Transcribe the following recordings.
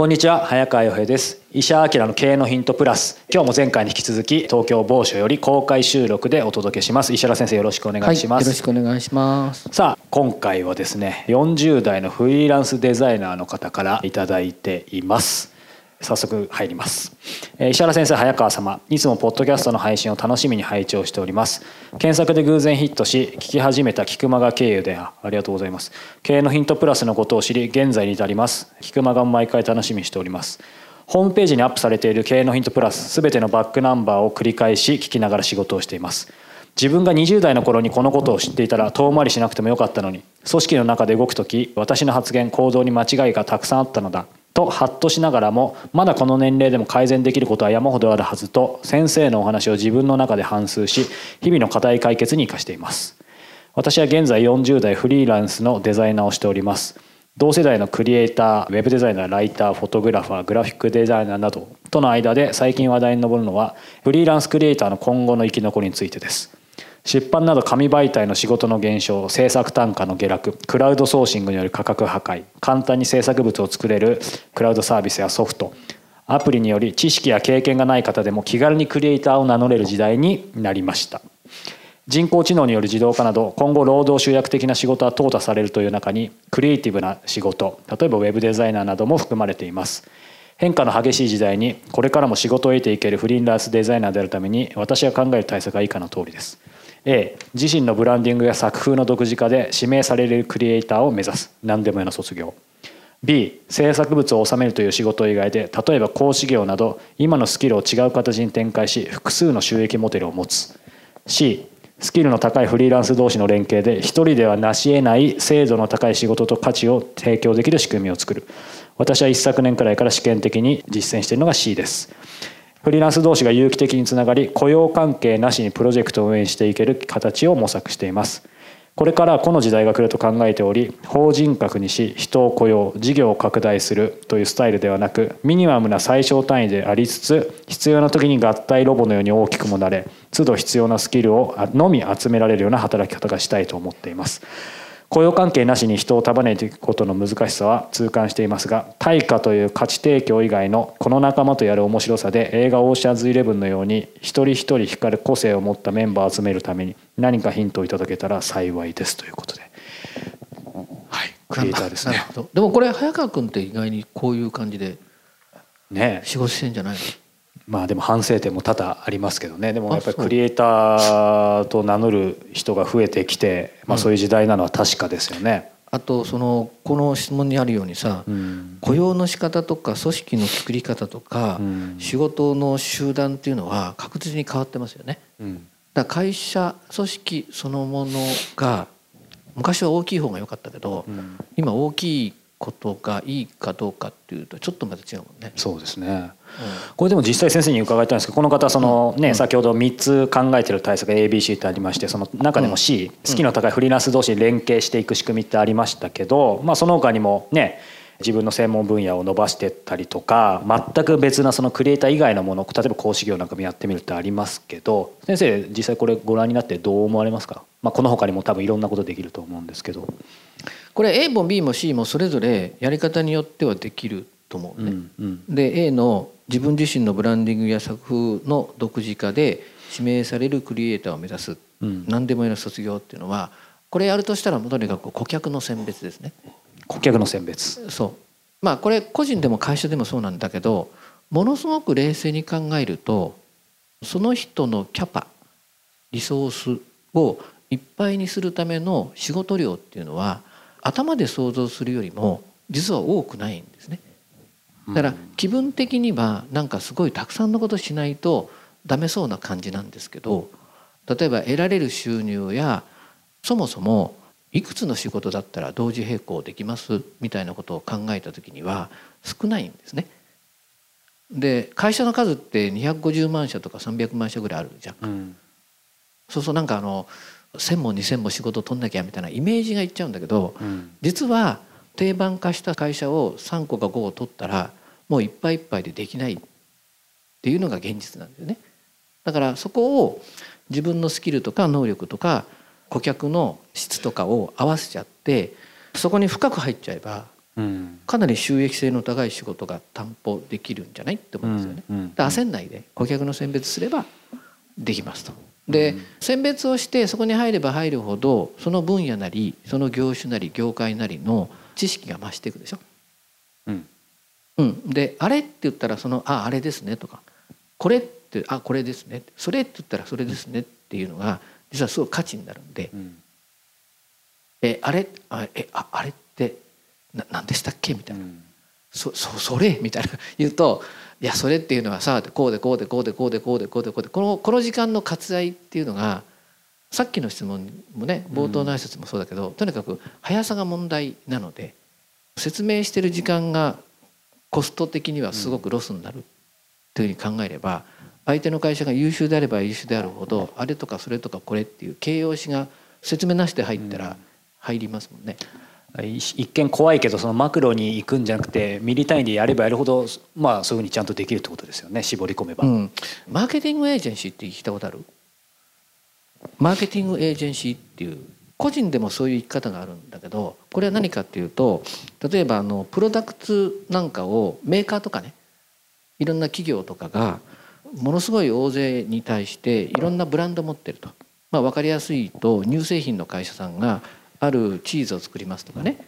こんにちは早川洋平です。石原明の経営のヒントプラス。今日も前回に引き続き東京某所より公開収録でお届けします。石原先生よろしくお願いします、はい、よろしくお願いします。さあ今回はですね40代のフリーランスデザイナーの方からいただいています早速入ります、えー、石原先生早川様いつもポッドキャストの配信を楽しみに拝聴しております。検索で偶然ヒットし聞き始めた菊間が経由でありがとうございます。経営のヒントプラスのことを知り現在に至ります。菊間が毎回楽しみにしております。ホームページにアップされている経営のヒントプラス全てのバックナンバーを繰り返し聞きながら仕事をしています。自分が20代の頃にこのことを知っていたら遠回りしなくてもよかったのに組織の中で動く時私の発言行動に間違いがたくさんあったのだ。とハッとしながらもまだこの年齢でも改善できることは山ほどあるはずと先生のお話を自分の中で反芻し日々の課題解決に生かしています。私は現在40代フリーランスのデザイナーをしております。同世代のクリエイターウェブデザイナーライターフォトグラファーグラフィックデザイナーなどとの間で最近話題に上るのはフリーランスクリエイターの今後の生き残りについてです。出版など紙媒体の仕事の減少制作単価の下落クラウドソーシングによる価格破壊簡単に制作物を作れるクラウドサービスやソフトアプリにより知識や経験がない方でも気軽にクリエイターを名乗れる時代になりました。人工知能による自動化など今後労働集約的な仕事は淘汰されるという中にクリエイティブな仕事例えばウェブデザイナーなども含まれています。変化の激しい時代にこれからも仕事を得ていけるフリーランスデザイナーであるために私が考える対策は以下の通りです。A. 自身のブランディングや作風の独自化で指名されるクリエイターを目指す。何でも屋の卒業。B. 制作物を収めるという仕事以外で例えば講師業など今のスキルを違う形に展開し複数の収益モデルを持つ。C. スキルの高いフリーランス同士の連携で一人では成し得ない精度の高い仕事と価値を提供できる仕組みを作る。私は一昨年くらいから試験的に実践しているのが C です。フリーランス同士が有機的につながり雇用関係なしにプロジェクトを運営していける形を模索しています。これからこの時代が来ると考えており法人格にし人を雇用事業を拡大するというスタイルではなくミニマムな最小単位でありつつ必要な時に合体ロボのように大きくもなれ都度必要なスキルをのみ集められるような働き方がしたいと思っています。雇用関係なしに人を束ねていくことの難しさは痛感していますが対価という価値提供以外のこの仲間とやる面白さで映画「オーシャンズイレブン」のように一人一人光る個性を持ったメンバーを集めるために何かヒントをいただけたら幸いですということで。はい。クリエイターですね。でもこれ早川君って意外にこういう感じでね仕事してんじゃないの？まあでも反省点も多々ありますけどね。でもやっぱりクリエイターと名乗る人が増えてきて、まあ、そういう時代なのは確かですよね。あとそのこの質問にあるようにさ、うん、雇用の仕方とか組織の作り方とか、うん、仕事の集団っていうのは確実に変わってますよね。うん、だから会社組織そのものが昔は大きい方が良かったけど、今大きいことがいいかどうかっていうとちょっとまた違うもんね。そうですね、うん、これでも実際先生に伺いたいんですけどこの方そのね、うん、先ほど3つ考えてる対策 ABC ってありましてその中でも C、うん、好きの高いフリーランス同士連携していく仕組みってありましたけど、まあ、その他にもね自分の専門分野を伸ばしてったりとか全く別なそのクリエイター以外のもの例えば講師業なんかもやってみるってありますけど先生実際これご覧になってどう思われますか、まあ、この他にも多分いろんなことできると思うんですけど。これ A も B も C もそれぞれやり方によってはできると思うね。うんうん、で A の自分自身のブランディングや作風の独自化で指名されるクリエイターを目指す、うん、何でもいいの卒業っていうのはこれやるとしたらとにかく顧客の選別ですね。顧客の選別。そう。まあこれ個人でも会社でもそうなんだけどものすごく冷静に考えるとその人のキャパリソースをいっぱいにするための仕事量っていうのは頭で想像するよりも実は多くないんですね。だから気分的にはなんかすごいたくさんのことしないとダメそうな感じなんですけど例えば得られる収入やそもそもいくつの仕事だったら同時並行できます？みたいなことを考えた時には少ないんですね。で会社の数って250万社とか300万社ぐらいあるじゃん。うん、そうそうなんかあの1,000も2,000も仕事取んなきゃみたいなイメージがいっちゃうんだけど、うん、実は定番化した会社を3個か5個取ったらもういっぱいいっぱいでできないっていうのが現実なんですね。だからそこを自分のスキルとか能力とか顧客の質とかを合わせちゃってそこに深く入っちゃえば、かなり収益性の高い仕事が担保できるんじゃないって思うんですよね。うんうん、焦んないで顧客の選別すればできますと。で選別をしてそこに入れば入るほどその分野なりその業種なり業界なりの知識が増していくでしょ？うん、うん、で「あれ?」って言ったらその「ああれですね」とか「これ?」って「あこれですね」「それ?」って言ったら「それですね」っていうのが実はすごい価値になるんで「うん、えあれ？あえああれってな何でしたっけ?」みたいな「うん、そそそれ?」みたいな言うと「いやそれっていうのはさこうでこうでこうでこうでこうでこうでこうでこのこの時間の割愛っていうのがさっきの質問もね冒頭の挨拶もそうだけど、うん、とにかく速さが問題なので説明してる時間がコスト的にはすごくロスになるというふうに考えれば相手の会社が優秀であれば優秀であるほどあれとかそれとかこれっていう形容詞が説明なしで入ったら入りますもんね。一見怖いけどそのマクロに行くんじゃなくてミリ単位でやればやるほどまあそういうふうにちゃんとできるってことですよね。絞り込めば、うん、マーケティングエージェンシーって聞いたことある？マーケティングエージェンシーっていう個人でもそういう生き方があるんだけどこれは何かっていうと例えばあのプロダクツなんかをメーカーとかねいろんな企業とかがものすごい大勢に対していろんなブランド持ってると、まあ、分かりやすいと乳製品の会社さんがあるチーズを作りますとかね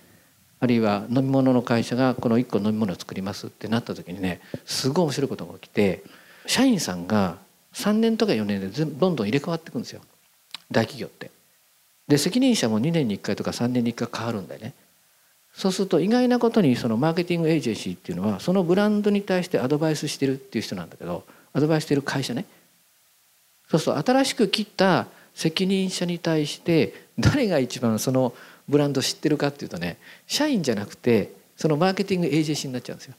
あるいは飲み物の会社がこの1個飲み物を作りますってなった時にねすごい面白いことが起きて社員さんが3年とか4年でどんどん入れ替わっていくんですよ大企業って。で責任者も2年に1回とか3年に1回変わるんだよね。そうすると意外なことにそのマーケティングエージェンシーっていうのはそのブランドに対してアドバイスしてるっていう人なんだけどアドバイスしてる会社ねそうすると新しく切った責任者に対して誰が一番そのブランド知ってるかっていうとね社員じゃなくてそのマーケティングエージェンシーになっちゃうんですよ。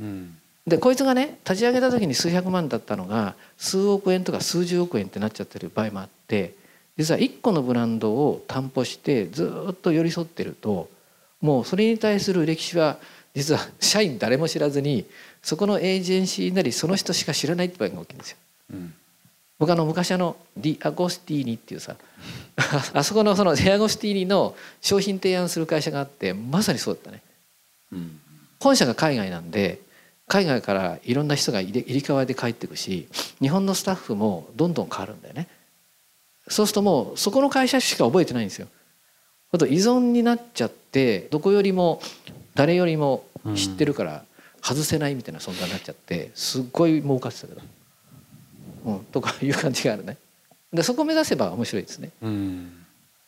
うん、でこいつがね立ち上げた時に数百万だったのが数億円とか数十億円ってなっちゃってる場合もあって実は1個のブランドを担保してずっと寄り添ってるともうそれに対する歴史は実は社員誰も知らずにそこのエージェンシーなりその人しか知らないって場合が大きいんですよ。うん僕あの昔あのディアゴスティーニっていうさあそこのそのディアゴスティーニの商品提案する会社があってまさにそうだったね、うん、本社が海外なんで海外からいろんな人が入れ替わりで帰ってくし日本のスタッフもどんどん変わるんだよね。そうするともうそこの会社しか覚えてないんですよ。あと依存になっちゃってどこよりも誰よりも知ってるから外せないみたいな存在になっちゃってすっごい儲かってたけど。うん、とかいう感じがあるね。でそこを目指せば面白いですね。うん、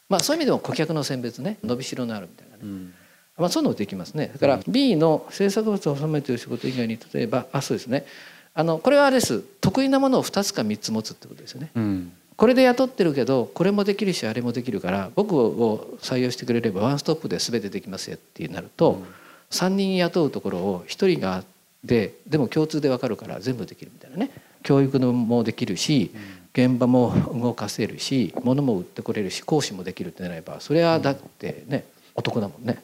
まあそういう意味でも顧客の選別ね伸びしろのあるみたいなね。うん、まあそういうのもできますね。だから B の制作物を収めている仕事以外に例えばあそうですね。あのこれはあれです得意なものを2つか3つ持つってことですよね。うんこれで雇ってるけどこれもできるしあれもできるから僕を採用してくれればワンストップで全てできますよってなると、うん、3人雇うところを1人がででも共通で分かるから全部できるみたいなね教育もできるし現場も動かせるし物も売ってこれるし講師もできるってなればそれはだってねお得だもんね。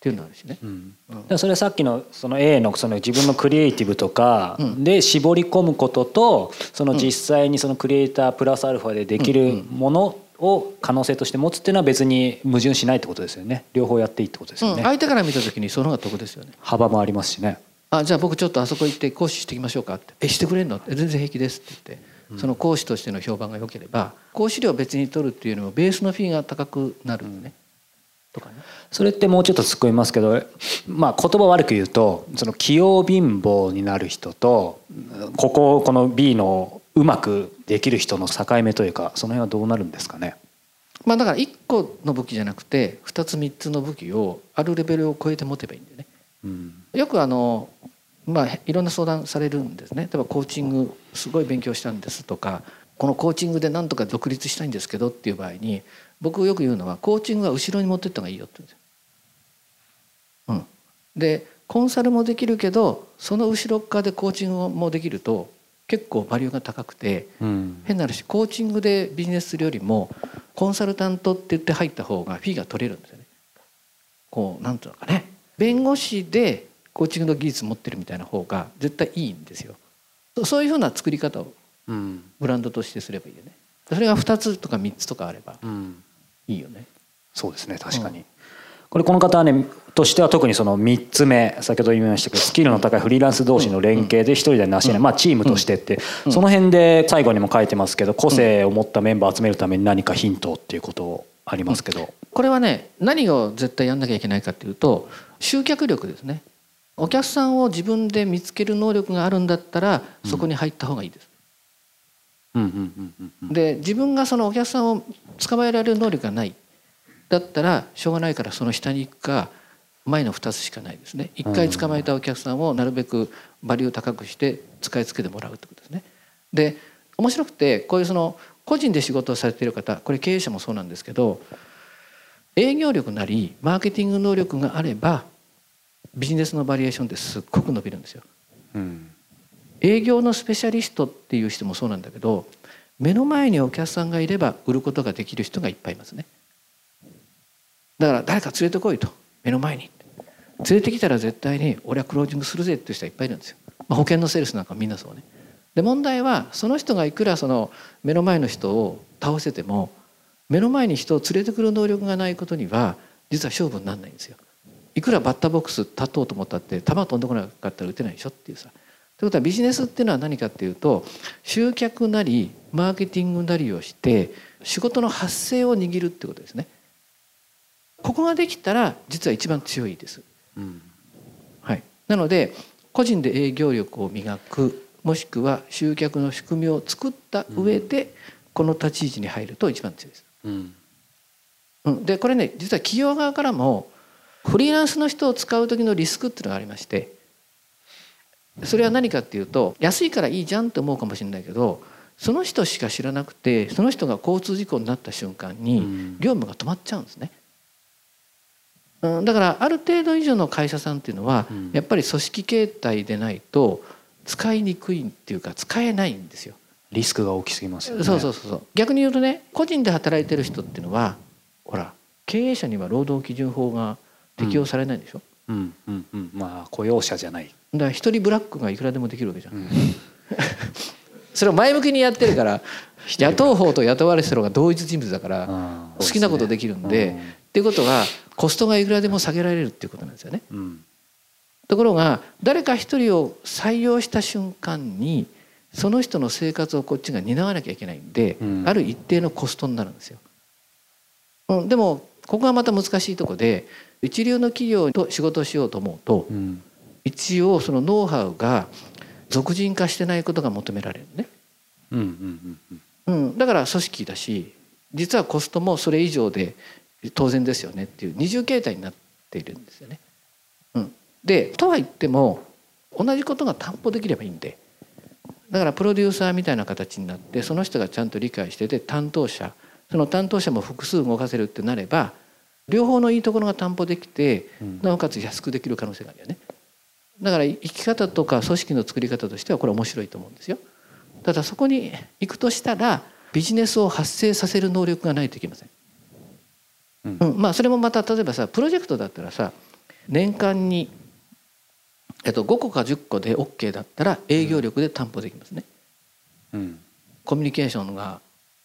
っていうのあるしね、うん。うん、それはさっきのその A のその自分のクリエイティブとかで絞り込むこととその実際にそのクリエイタープラスアルファでできるものを可能性として持つっていうのは別に矛盾しないってことですよね。両方やっていいってことですよね、うん、相手から見た時にその方が得ですよね。幅もありますしねあじゃあ僕ちょっとあそこ行って講師していきましょうかって「えしてくれんの?」って「全然平気です」って言って、その講師としての評判が良ければ講師料別に取るっていうよりもベースのフィーが高くなるね、とかね。それってもうちょっと突っ込みますけど、まあ、言葉悪く言うとその器用貧乏になる人とこここの B のうまくできる人の境目というかその辺はどうなるんですかね？まあ、だから1個の武器じゃなくて2つ3つの武器をあるレベルを超えて持てばいいんだよね。うん、よくあのまあ、いろんな相談されるんですね例えばコーチングすごい勉強したんですとかこのコーチングでなんとか独立したいんですけどっていう場合に僕よく言うのはコーチングは後ろに持ってった方がいいよって言うんですよ。うん、でコンサルもできるけどその後ろ側でコーチングもできると結構バリューが高くて、うん、変な話コーチングでビジネスするよりもコンサルタントって言って入った方がフィーが取れるんですよね。こうなんていうのかね弁護士でコーチングの技術持ってるみたいな方が絶対いいんですよ。そういうふうな作り方をブランドとしてすればいいよね。それが2つとか3つとかあればいいよね。うん、そうですね確かに、うん、これこの方はねとしては特にその3つ目先ほど言いましたけどスキルの高いフリーランス同士の連携で一人でなし得ない、まあ、チームとしてってその辺で最後にも書いてますけど個性を持ったメンバーを集めるために何かヒントっていうことありますけど、これはね何を絶対やんなきゃいけないかっていうと集客力ですねお客さんを自分で見つける能力があるんだったらそこに入った方がいいです。で自分がそのお客さんを捕まえられる能力がないだったらしょうがないからその下に行くか前の2つしかないですね1回捕まえたお客さんをなるべくバリュー高くして使い付けてもらうってことですね。で面白くてこういうその個人で仕事をされている方これ経営者もそうなんですけど営業力なりマーケティング能力があればビジネスのバリエーションってすっごく伸びるんですよ。うん、営業のスペシャリストっていう人もそうなんだけど目の前にお客さんがいれば売ることができる人がいっぱいいますね。だから誰か連れてこいと目の前に連れてきたら絶対に俺はクロージングするぜっていう人はいっぱいいるんですよ。まあ、保険のセールスなんかみんなそうね。で問題はその人がいくらその目の前の人を倒せても目の前に人を連れてくる能力がないことには実は勝負にならないんですよ。いくらバッターボックス立とうと思ったって球飛んでこなかったら打てないでしょっていうさ。ということはビジネスっていうのは何かっていうと集客なりマーケティングなりをして仕事の発生を握るってことですね。ここができたら実は一番強いです。うん、はい、なので個人で営業力を磨くもしくは集客の仕組みを作った上で、この立ち位置に入ると一番強いです。うん、でこれね実は企業側からもフリーランスの人を使う時のリスクっていうのがありましてそれは何かっていうと安いからいいじゃんって思うかもしれないけどその人しか知らなくてその人が交通事故になった瞬間に業務が止まっちゃうんですね。うん、だからある程度以上の会社さんっていうのはやっぱり組織形態でないと使いにくいっていうか使えないんですよ。リスクが大きすぎますよね。そうそうそう逆に言うとね個人で働いてる人っていうのはほら経営者には労働基準法が適用されないでしょ、うん、うん。うん。うん。まあ雇用者じゃない。だから一人ブラックがいくらでもできるわけじゃん、うん、それを前向きにやってるから 雇う方と雇われてる方が同一人物だから好きなことできるんで、ね。うん、っていうことはコストがいくらでも下げられるっていうことなんですよね、うん、ところが誰か一人を採用した瞬間にその人の生活をこっちが担わなきゃいけないんで、ある一定のコストになるんですよ、うん、でもここがまた難しいとこで一流の企業と仕事をしようと思うと、うん、一応そのノウハウが俗人化してないことが求められるね。うんうんうん。うん、だから組織だし実はコストもそれ以上で当然ですよねっていう二重形態になっているんですよね。うん、でとは言っても同じことが担保できればいいんで。だからプロデューサーみたいな形になってその人がちゃんと理解してて担当者その担当者も複数動かせるってなれば両方のいいところが担保できて、なおかつ安くできる可能性があるよね。だから生き方とか組織の作り方としてはこれ面白いと思うんですよ。ただそこに行くとしたらビジネスを発生させる能力がないといけません。うん、うん、まあそれもまた例えばさプロジェクトだったらさ年間に、えっと、5個か10個で OK だったら営業力で担保できますね。うん、コミュニケーションが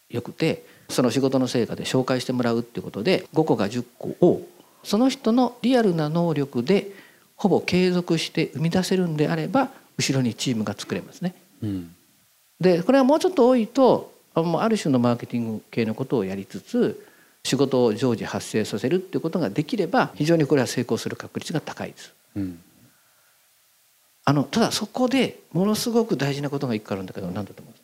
良くてその仕事の成果で紹介してもらうっていうことで5個か10個をその人のリアルな能力でほぼ継続して生み出せるんであれば後ろにチームが作れますね。うん、でこれはもうちょっと多いとある種のマーケティング系のことをやりつつ仕事を常時発生させるっていうことができれば非常にこれは成功する確率が高いです。うん、あのただそこでものすごく大事なことが一個あるんだけど何だと思う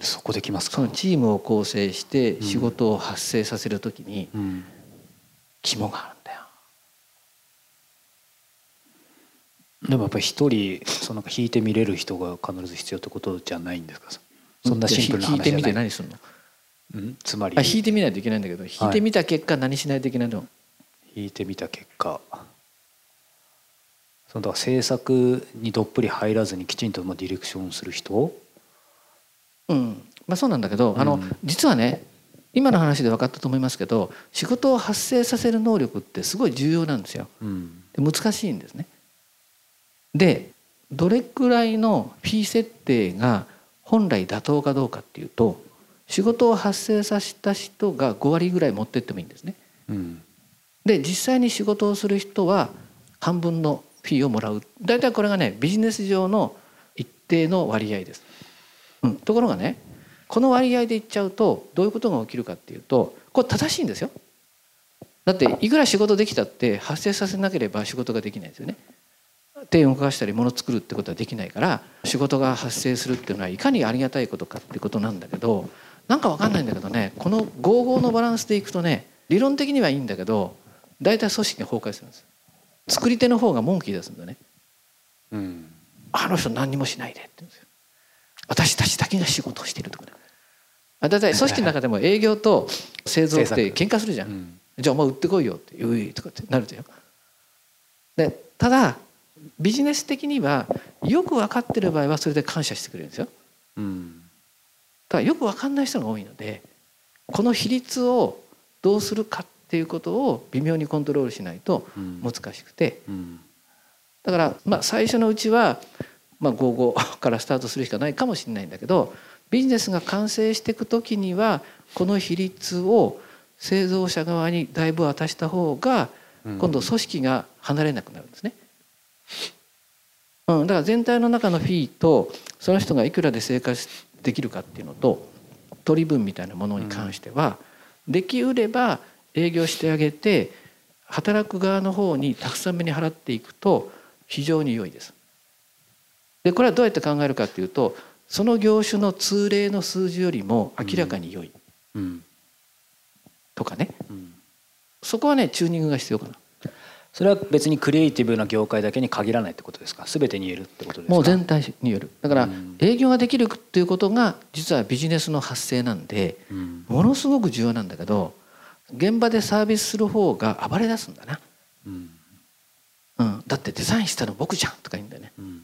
そこできますそのチームを構成して仕事を発生させるときに肝があるんだよ。でもやっぱり一人その弾いてみれる人が必ず必要ってことじゃないんですか？そんなシンプルな話じゃない。弾いてみて何するの？うん、つまり？弾いてみないといけないんだけど弾いてみた結果何しないといけないの、弾いてみた結果。そのだから制作にどっぷり入らずにきちんとディレクションする人うんまあそうなんだけど、あの実はね今の話で分かったと思いますけど仕事を発生させる能力ってすごい重要なんですよ。うん、で難しいんですね。でどれくらいのフィー設定が本来妥当かどうかっていうと仕事を発生させた人が5割ぐらい持ってってもいいんですね。うん、で実際に仕事をする人は半分のフィーをもらう大体これがねビジネス上の一定の割合です。うん、ところがねこの割合でいっちゃうとどういうことが起きるかっていうとこれ正しいんですよ。だっていくら仕事できたって発生させなければ仕事ができないですよね。手を動かしたり物作るってことはできないから仕事が発生するっていうのはいかにありがたいことかってことなんだけどなんかわかんないんだけどねこの55のバランスでいくとね理論的にはいいんだけど大体組織が崩壊するんです。作り手の方が文句言い出すんだね、うん、あの人何にもしないでって言うんですよ私たちだけが仕事をしているとかね。だいたい組織の中でも営業と製造って喧嘩するじゃん、うん、じゃあお前売ってこいよって言うとかってなるじゃん。でただビジネス的にはよく分かってる場合はそれで感謝してくれるんですよ、うん、ただよく分かんない人が多いのでこの比率をどうするかっていうことを微妙にコントロールしないと難しくて、うんうん、だからまあ最初のうちはまあ55 からスタートするしかないかもしれないんだけどビジネスが完成していく時にはこの比率を製造者側にだいぶ渡した方が今度組織が離れなくなるんですね。うん、だから全体の中のフィーとその人がいくらで生活できるかっていうのと取り分みたいなものに関しては、できうれば営業してあげて働く側の方にたくさん目に払っていくと非常に良いです。でこれはどうやって考えるかっていうとその業種の通例の数字よりも明らかに良い、うん、とかね、うん、そこはねチューニングが必要かな。それは別にクリエイティブな業界だけに限らないってことですか？全てに言えるってことですか？もう全体に言える。だから営業ができるっていうことが実はビジネスの発生なんでものすごく重要なんだけど現場でサービスする方が暴れ出すんだな、うん。うん、だってデザインしたの僕じゃんとか言うんだよね、うん、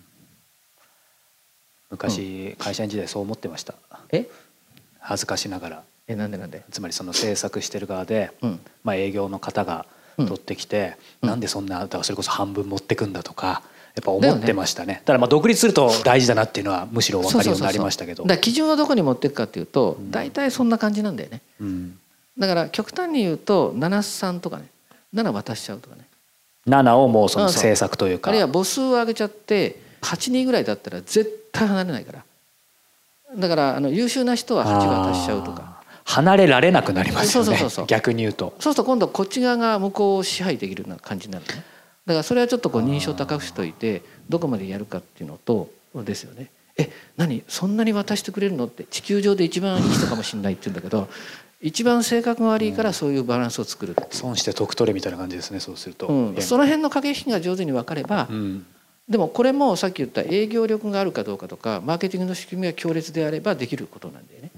昔会社員時代そう思ってました。え？恥ずかしながら。えなんでなんで？つまりその制作してる側で、まあ、営業の方が取ってきて、うん、なんでそんなだからそれこそ半分持ってくんだとかやっぱ思ってましたね、ね、ただまあ独立すると大事だなっていうのはむしろ分かるようになりましたけど。だから基準はどこに持っていくかっていうと大体そんな感じなんだよね、うん、だから極端に言うと73とかね。7渡しちゃうとかね。7をもうその政策というか。あるいは母数を上げちゃって8人ぐらいだったら絶対離れないから。だからあの優秀な人は8渡しちゃうとか。離れられなくなりますよね。逆に言うと。そうすると今度こっち側が向こうを支配できるような感じになるね。だからそれはちょっとこう認証高くしといてどこまでやるかっていうのとですよね。え何？そんなに渡してくれるのって地球上で一番いい人かもしれないって言うんだけど一番性格が悪いからそういうバランスを作る損して得取れみたいな感じですねそうすると、うん、その辺の駆け引きが上手に分かれば、うん、でもこれもさっき言った営業力があるかどうかとかマーケティングの仕組みが強烈であればできることなんだよね、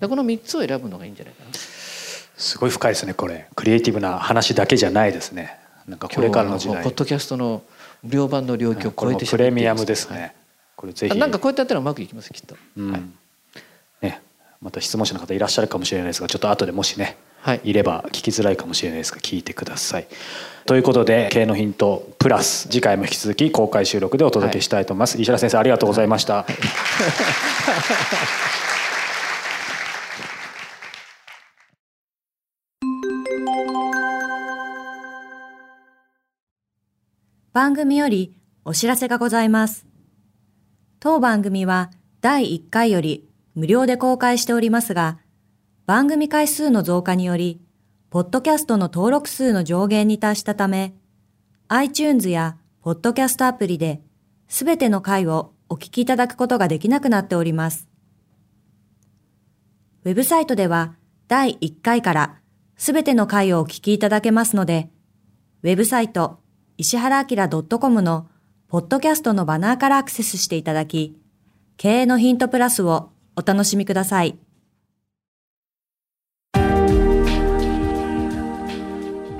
うん。この3つを選ぶのがいいんじゃないかな。すごい深いですねこれ。クリエイティブな話だけじゃないですね。なんかこれからの時代。ポッドキャストの両版の領域を超えてプレミアムですね、はい、これぜひ。なんかこうやってやったらうまくいきますきっと、うん、はい、ね。また質問者の方いらっしゃるかもしれないですがちょっと後でもしね、はい、いれば聞きづらいかもしれないですが聞いてくださいということで経営のヒントプラス次回も引き続き公開収録でお届けしたいと思います、はい、石原先生ありがとうございました、はい。番組よりお知らせがございます。当番組は第1回より無料で公開しておりますが、番組回数の増加により、ポッドキャストの登録数の上限に達したため、iTunes やポッドキャストアプリで、すべての回をお聞きいただくことができなくなっております。ウェブサイトでは、第1回からすべての回をお聞きいただけますので、ウェブサイト、石原明 .com のポッドキャストのバナーからアクセスしていただき、経営のヒントプラスをお楽しみください。